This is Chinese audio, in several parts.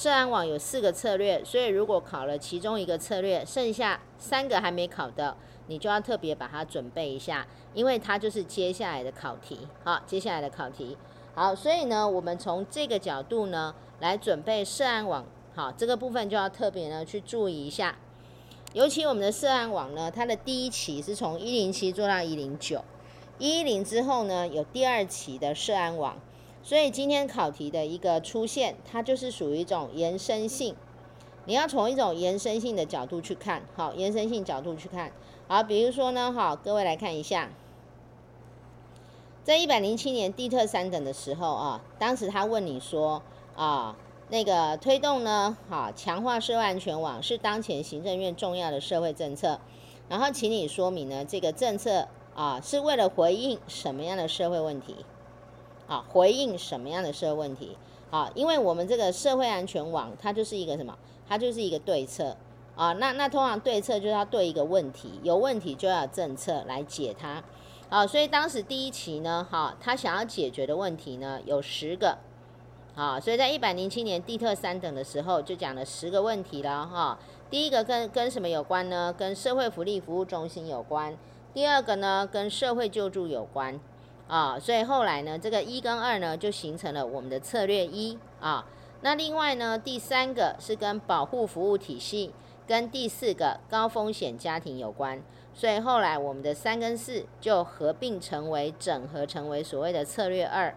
涉案网有四个策略，所以如果考了其中一个策略，剩下三个还没考的，你就要特别把它准备一下，因为它就是接下来的考题。好，接下来的考题。好，所以呢，我们从这个角度呢来准备涉案网。好，这个部分就要特别呢去注意一下，尤其我们的涉案网呢，它的第一期是从一零七做到一零九，一一零之后呢有第二期的涉案网。所以今天考题的一个出现，它就是属于一种延伸性，你要从一种延伸性的角度去看，好，延伸性角度去看，好，比如说呢，好，各位来看一下，在一百零七年地特三等的时候啊，当时他问你说啊，那个推动呢，好，强化社会安全网是当前行政院重要的社会政策，然后请你说明呢，这个政策啊是为了回应什么样的社会问题？啊，回应什么样的社会问题？啊，因为我们这个社会安全网，它就是一个什么？它就是一个对策啊。那那通常对策就是要对一个问题，有问题就要政策来解它。啊，所以当时第一期呢，哈、他想要解决的问题呢有十个。啊，所以在一百零七年地特三等的时候就讲了十个问题了哈、第一个跟跟什么有关呢？跟社会福利服务中心有关。第二个呢，跟社会救助有关。啊，所以后来呢，这个一跟二呢，就形成了我们的策略一啊。那另外呢，第三个是跟保护服务体系，跟第四个高风险家庭有关。所以后来我们的三跟四就合并成为整合成为所谓的策略二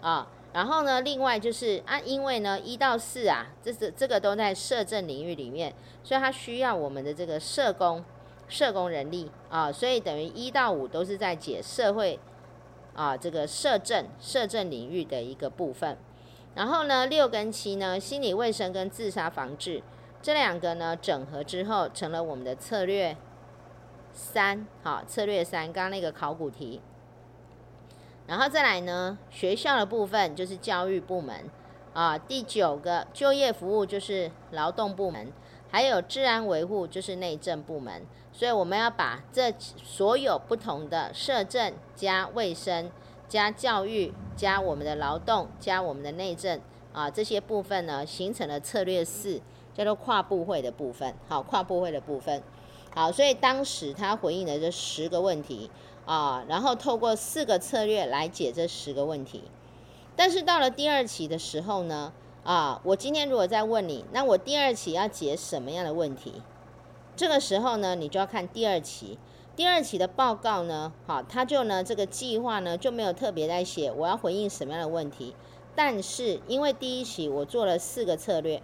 啊。然后呢，另外就是啊，因为呢一到四啊，这是这个都在社政领域里面，所以它需要我们的这个社工、社工人力啊，所以等于一到五都是在解社会。啊，这个社政、社政领域的一个部分，然后呢，六跟七呢，心理卫生跟自杀防治这两个呢，整合之后成了我们的策略三，好，策略三，刚刚那个考古题，然后再来呢，学校的部分就是教育部门，啊，第九个就业服务就是劳动部门。还有治安维护就是内政部门，所以我们要把这所有不同的社政加卫生加教育加我们的劳动加我们的内政啊这些部分呢，形成了策略四，叫做跨部会的部分。好，跨部会的部分。好，所以当时他回应了这十个问题啊，然后透过四个策略来解这十个问题。但是到了第二期的时候呢？啊，我今天如果再问你，那我第二期要解什么样的问题？这个时候呢，你就要看第二期。第二期的报告呢，好，他就呢这个计划呢就没有特别在写我要回应什么样的问题。但是因为第一期我做了四个策略，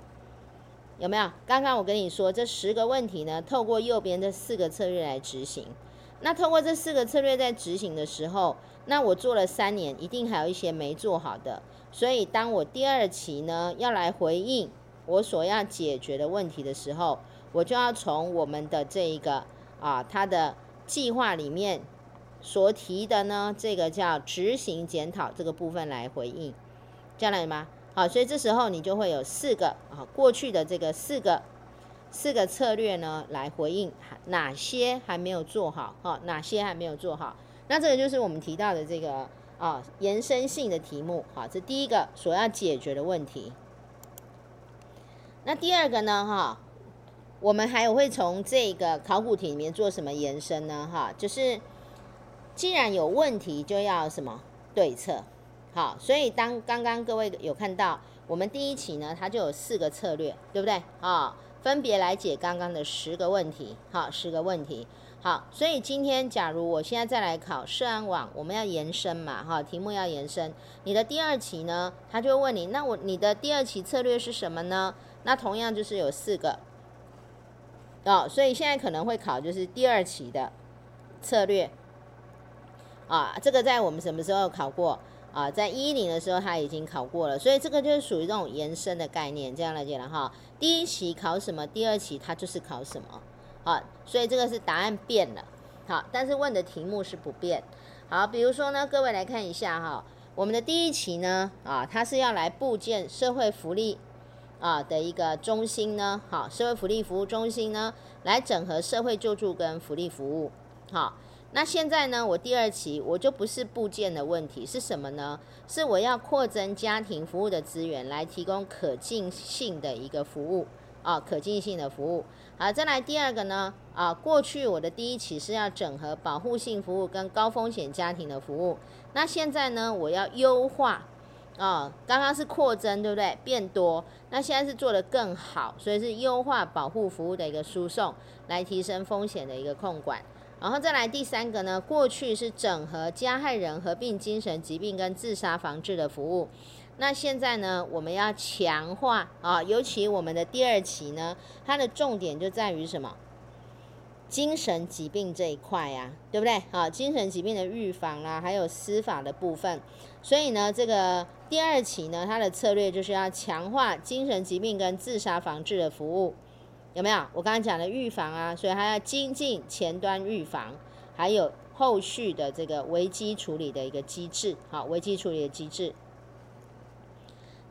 有没有？刚刚我跟你说这十个问题呢，透过右边这四个策略来执行。那透过这四个策略在执行的时候，那我做了三年，一定还有一些没做好的。所以，当我第二期呢要来回应我所要解决的问题的时候，我就要从我们的这一个啊，它的计划里面所提的呢，这个叫执行检讨这个部分来回应，这样来吗？好，所以这时候你就会有四个啊，过去的这个四个四个策略呢来回应哪些还没有做好，哈，哪些还没有做好？那这个就是我们提到的这个。啊，延伸性的题目，好，这第一个所要解决的问题。那第二个呢，哈，我们还有会从这个考古题里面做什么延伸呢？哈，就是既然有问题，就要什么对策。好，所以当刚刚各位有看到，我们第一期呢，它就有四个策略，对不对？啊，分别来解刚刚的十个问题，好，十个问题。好，所以今天假如我现在再来考社安网，我们要延伸嘛，哈，题目要延伸。你的第二期呢，他就问你，那我你的第二期策略是什么呢？那同样就是有四个，哦，所以现在可能会考就是第二期的策略，啊，这个在我们什么时候考过？啊，在一零的时候他已经考过了，所以这个就是属于这种延伸的概念，这样来讲了哈。第一期考什么？第二期它就是考什么？好，所以这个是答案变了，好，但是问的题目是不变。好，比如说呢，各位来看一下哈，我们的第一期呢，啊，它是要来布建社会福利啊的一个中心呢，好，社会福利服务中心呢，来整合社会救助跟福利服务。好，那现在呢，我第二期我就不是部件的问题，是什么呢？是我要扩增家庭服务的资源，来提供可进性的一个服务啊，可进性的服务。好，再来第二个呢，啊，过去我的第一期是要整合保护性服务跟高风险家庭的服务，那现在呢，我要优化。啊，刚刚是扩增，对不对？变多，那现在是做得更好，所以是优化保护服务的一个输送，来提升风险的一个控管。然后再来第三个呢，过去是整合加害人合并精神疾病跟自杀防治的服务，那现在呢，我们要强化啊，尤其我们的第二期呢，它的重点就在于什么？精神疾病这一块呀，对不对？啊，精神疾病的预防啦，还有司法的部分，所以呢，这个第二期呢，它的策略就是要强化精神疾病跟自杀防治的服务。有没有？我刚刚讲的预防啊，所以还要精进前端预防，还有后续的这个危机处理的一个机制，好，危机处理的机制。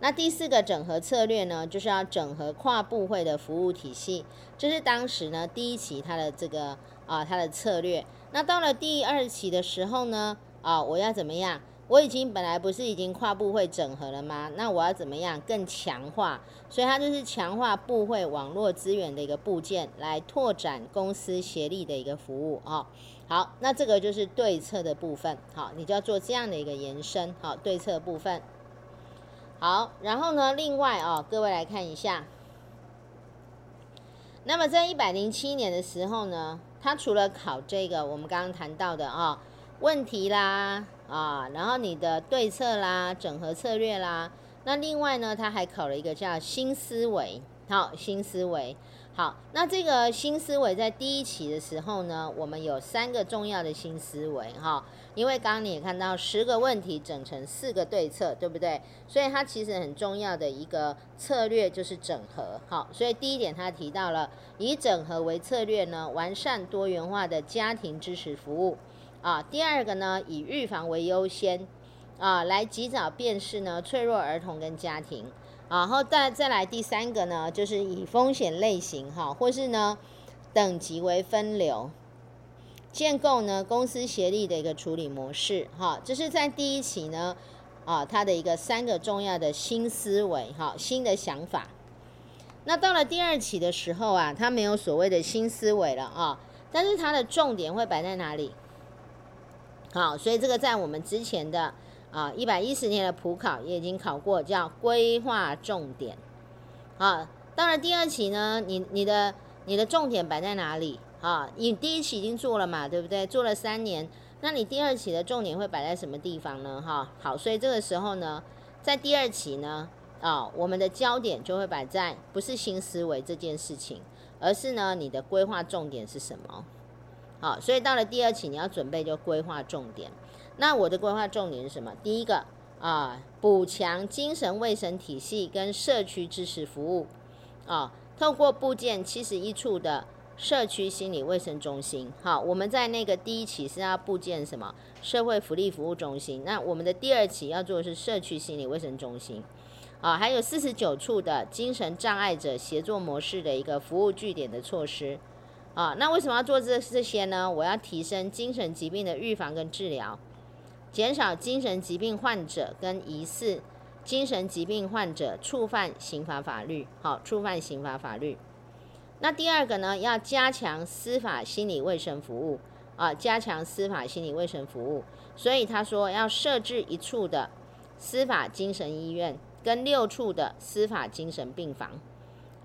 那第四个整合策略呢，就是要整合跨部会的服务体系，这是当时呢第一期它的这个啊它的策略。那到了第二期的时候呢，啊我要怎么样？我已经本来不是已经跨部会整合了吗？那我要怎么样更强化？所以它就是强化部会网络资源的一个部件，来拓展公司协力的一个服务啊。好，那这个就是对策的部分。好，你就要做这样的一个延伸。好，对策部分。好，然后呢，另外啊，各位来看一下。那么在一百零七年的时候呢，它除了考这个我们刚刚谈到的啊问题啦。啊，然后你的对策啦、整合策略啦，那另外呢，它还考了一个叫新思维，好，新思维，好，那这个新思维在第一期的时候呢，我们有三个重要的新思维，哈，因为刚刚你也看到十个问题整成四个对策，对不对？所以它其实很重要的一个策略就是整合，好，所以第一点他提到了以整合为策略呢，完善多元化的家庭支持服务。啊，第二个呢，以预防为优先，啊，来及早辨识呢脆弱儿童跟家庭，然后再再来第三个呢，就是以风险类型哈，或是呢等级为分流，建构呢公司协力的一个处理模式，哈，这是在第一期呢，啊，它的一个三个重要的新思维，哈，新的想法。那到了第二期的时候啊，它没有所谓的新思维了啊，但是它的重点会摆在哪里？好，所以这个在我们之前的啊一百一十年的普考也已经考过，叫规划重点。啊，当然第二期呢，你你的你的重点摆在哪里？啊，你第一期已经做了嘛，对不对？做了三年，那你第二期的重点会摆在什么地方呢？哈，好，所以这个时候呢，在第二期呢，啊，我们的焦点就会摆在不是新思维这件事情，而是呢，你的规划重点是什么？好，所以到了第二期，你要准备就规划重点。那我的规划重点是什么？第一个啊，补强精神卫生体系跟社区支持服务啊，透过布建七十一处的社区心理卫生中心。好，我们在那个第一期是要布建什么？社会福利服务中心。那我们的第二期要做的是社区心理卫生中心。啊，还有四十九处的精神障碍者协作模式的一个服务据点的措施。啊，那为什么要做这这些呢？我要提升精神疾病的预防跟治疗，减少精神疾病患者跟疑似精神疾病患者触犯刑法法律。好，触犯刑法法律。那第二个呢，要加强司法心理卫生服务啊，加强司法心理卫生服务。所以他说要设置一处的司法精神医院跟六处的司法精神病房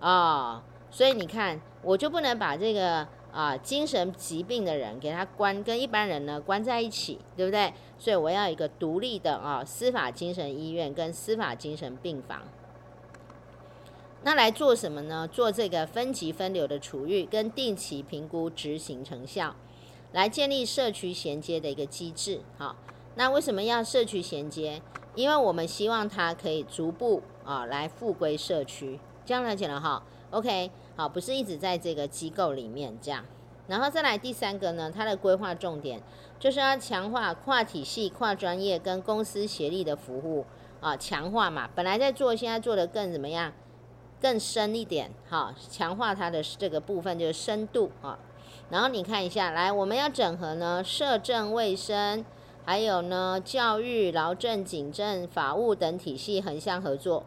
啊。所以你看，我就不能把这个啊、精神疾病的人给他关跟一般人呢关在一起，对不对？所以我要一个独立的啊、司法精神医院跟司法精神病房。那来做什么呢？做这个分级分流的处遇跟定期评估执行成效，来建立社区衔接的一个机制。好，那为什么要社区衔接？因为我们希望它可以逐步啊、来复归社区。这样来讲了哈？OK。好，不是一直在这个机构里面这样，然后再来第三个呢，它的规划重点就是要强化跨体系、跨专业跟公司协力的服务啊，强化嘛，本来在做，现在做得更怎么样？更深一点，好，强化它的这个部分就是深度啊。然后你看一下，来，我们要整合呢，社政卫生，还有呢，教育、劳政、警政、法务等体系横向合作，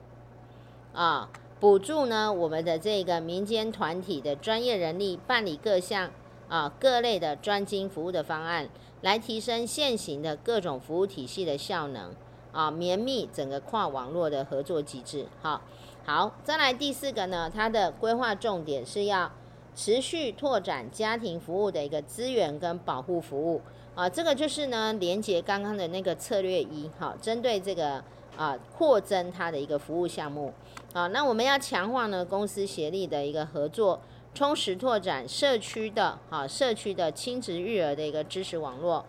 啊，补助呢我们的这个民间团体的专业人力办理各项啊各类的专精服务的方案，来提升现行的各种服务体系的效能，啊，绵密整个跨网络的合作机制。好，好，再来第四个呢，它的规划重点是要。持续拓展家庭服务的一个资源跟保护服务啊，这个就是呢连接刚刚的那个策略一，好，针对这个啊扩增它的一个服务项目啊，那我们要强化呢公司协力的一个合作，充实拓展社区的啊社区的亲职育儿的一个支持网络，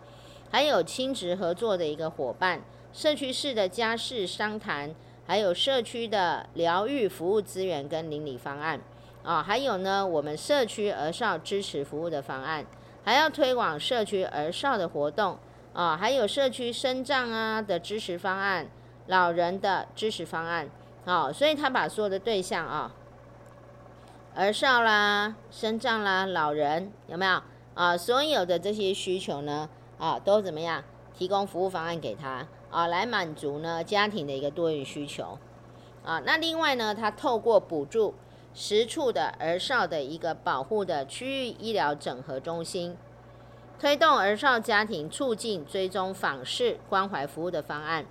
还有亲职合作的一个伙伴，社区式的家事商谈，还有社区的疗愈服务资源跟邻里方案。啊，还有呢，我们社区儿少支持服务的方案，还要推广社区儿少的活动啊，还有社区生障啊的支持方案，老人的支持方案。好，所以他把所有的对象啊，儿少啦、生障啦、老人有没有啊？所有的这些需求呢，啊，都怎么样提供服务方案给他啊，来满足呢家庭的一个多元需求啊。那另外呢，他透过补助。十处的儿少的一个保护的区域医疗整合中心，推动儿少家庭促进追踪访视关怀服务的方案，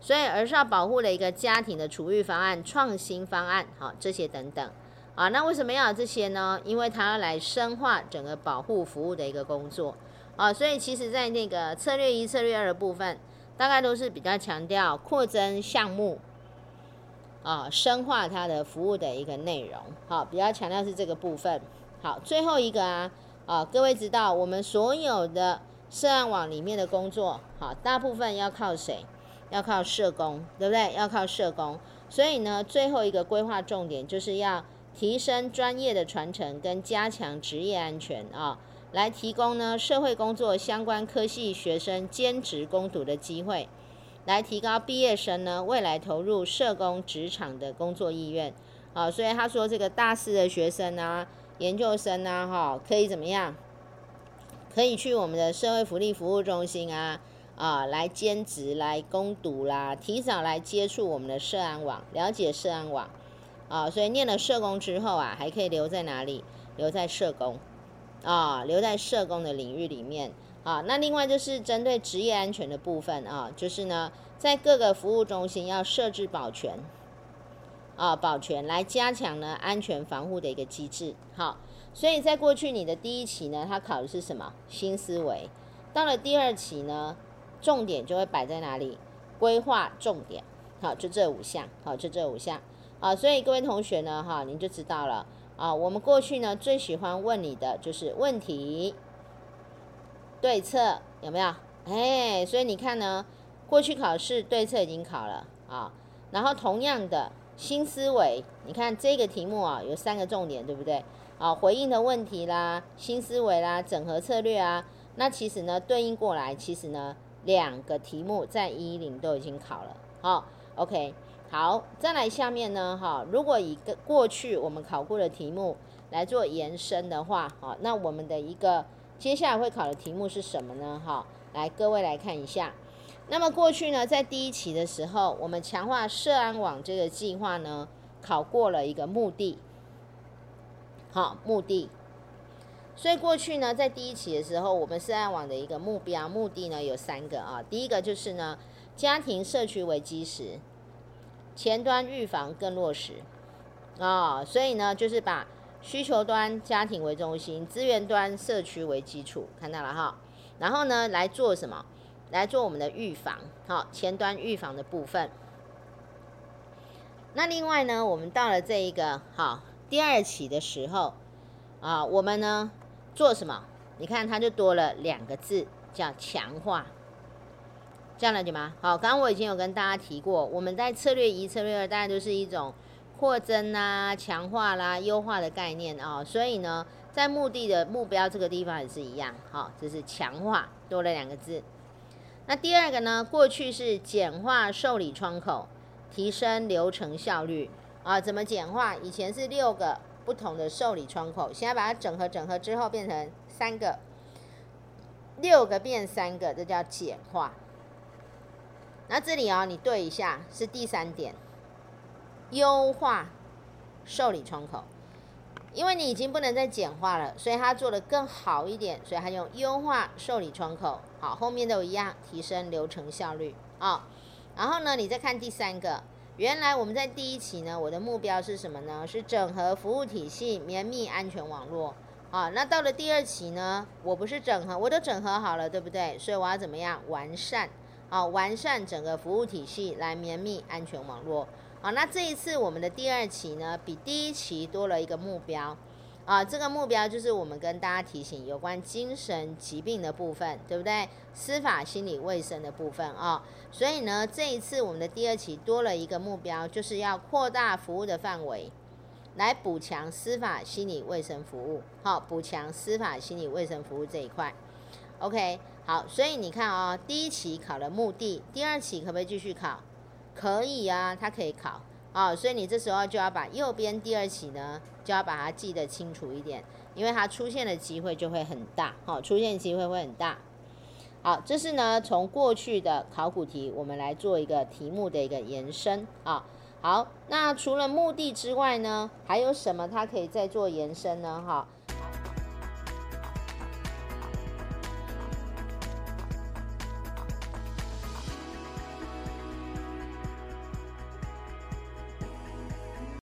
所以儿少保护的一个家庭的处遇方案、创新方案，好，这些等等，啊，那为什么要有这些呢？因为它要来深化整个保护服务的一个工作，啊，所以其实在那个策略一、策略二的部分，大概都是比较强调扩增项目。啊，深化它的服务的一个内容，好，比较强调是这个部分。好，最后一个啊，啊，各位知道我们所有的涉案网里面的工作，好，大部分要靠谁？要靠社工，对不对？要靠社工。所以呢，最后一个规划重点就是要提升专业的传承跟加强职业安全啊，来提供呢社会工作相关科系学生兼职攻读的机会。来提高毕业生呢未来投入社工职场的工作意愿，啊，所以他说这个大四的学生啊，研究生啊，哈，可以怎么样？可以去我们的社会福利服务中心啊，啊，来兼职来攻读啦，提早来接触我们的社安网，了解社安网，啊，所以念了社工之后啊，还可以留在哪里？留在社工，啊，留在社工的领域里面。啊，那另外就是针对职业安全的部分啊，就是呢，在各个服务中心要设置保全，啊，保全来加强呢安全防护的一个机制。好，所以在过去你的第一期呢，它考的是什么？新思维。到了第二期呢，重点就会摆在哪里？规划重点。好，就这五项。好，就这五项。啊，所以各位同学呢，哈，您就知道了。啊，我们过去呢最喜欢问你的就是问题。对策有没有？哎，所以你看呢，过去考试对策已经考了啊，然后同样的新思维，你看这个题目啊，有三个重点，对不对？啊，回应的问题啦，新思维啦，整合策略啊，那其实呢，对应过来，其实呢，两个题目在一一零都已经考了。好，OK，好，再来下面呢，哈，如果以个过去我们考过的题目来做延伸的话，好，那我们的一个。接下来会考的题目是什么呢？哈，来各位来看一下。那么过去呢，在第一期的时候，我们强化社安网这个计划呢，考过了一个目的。好，目的。所以过去呢，在第一期的时候，我们社安网的一个目标目的呢有三个啊。第一个就是呢，家庭社区为基石，前端预防更落实啊。所以呢，就是把。需求端家庭为中心，资源端社区为基础，看到了哈。然后呢，来做什么？来做我们的预防，好，前端预防的部分。那另外呢，我们到了这一个好第二期的时候啊，我们呢做什么？你看它就多了两个字，叫强化，这样了解吗？好，刚刚我已经有跟大家提过，我们在策略一、策略二，大概都是一种。扩增啦、强化啦、优化的概念啊、所以呢，在目的的目标这个地方也是一样，好、这是强化多了两个字。那第二个呢，过去是简化受理窗口，提升流程效率啊，怎么简化？以前是六个不同的受理窗口，现在把它整合整合之后变成三个，六个变三个，这叫简化。那这里啊、哦，你对一下，是第三点，优化受理窗口，因为你已经不能再简化了，所以它做的更好一点，所以它用优化受理窗口，好，后面都一样，提升流程效率啊、然后呢，你再看第三个，原来我们在第一期呢，我的目标是什么呢？是整合服务体系，绵密安全网络啊。那到了第二期呢，我不是整合，我都整合好了，对不对？所以我要怎么样完善？好，完善整个服务体系来绵密安全网络。好，那这一次我们的第二期呢，比第一期多了一个目标。啊，这个目标就是我们跟大家提醒有关精神疾病的部分，对不对？司法心理卫生的部分啊。所以呢，这一次我们的第二期多了一个目标，就是要扩大服务的范围，来补强司法心理卫生服务。好，补强司法心理卫生服务这一块。OK。好，所以你看啊、第一期考了目的，第二期可不可以继续考？可以啊，它可以考啊、哦，所以你这时候就要把右边第二起呢，就要把它记得清楚一点，因为它出现的机会就会很大，好、出现机会会很大。好，这是呢从过去的考古题，我们来做一个题目的一个延伸啊。好，那除了墓地之外呢，还有什么它可以再做延伸呢？哈。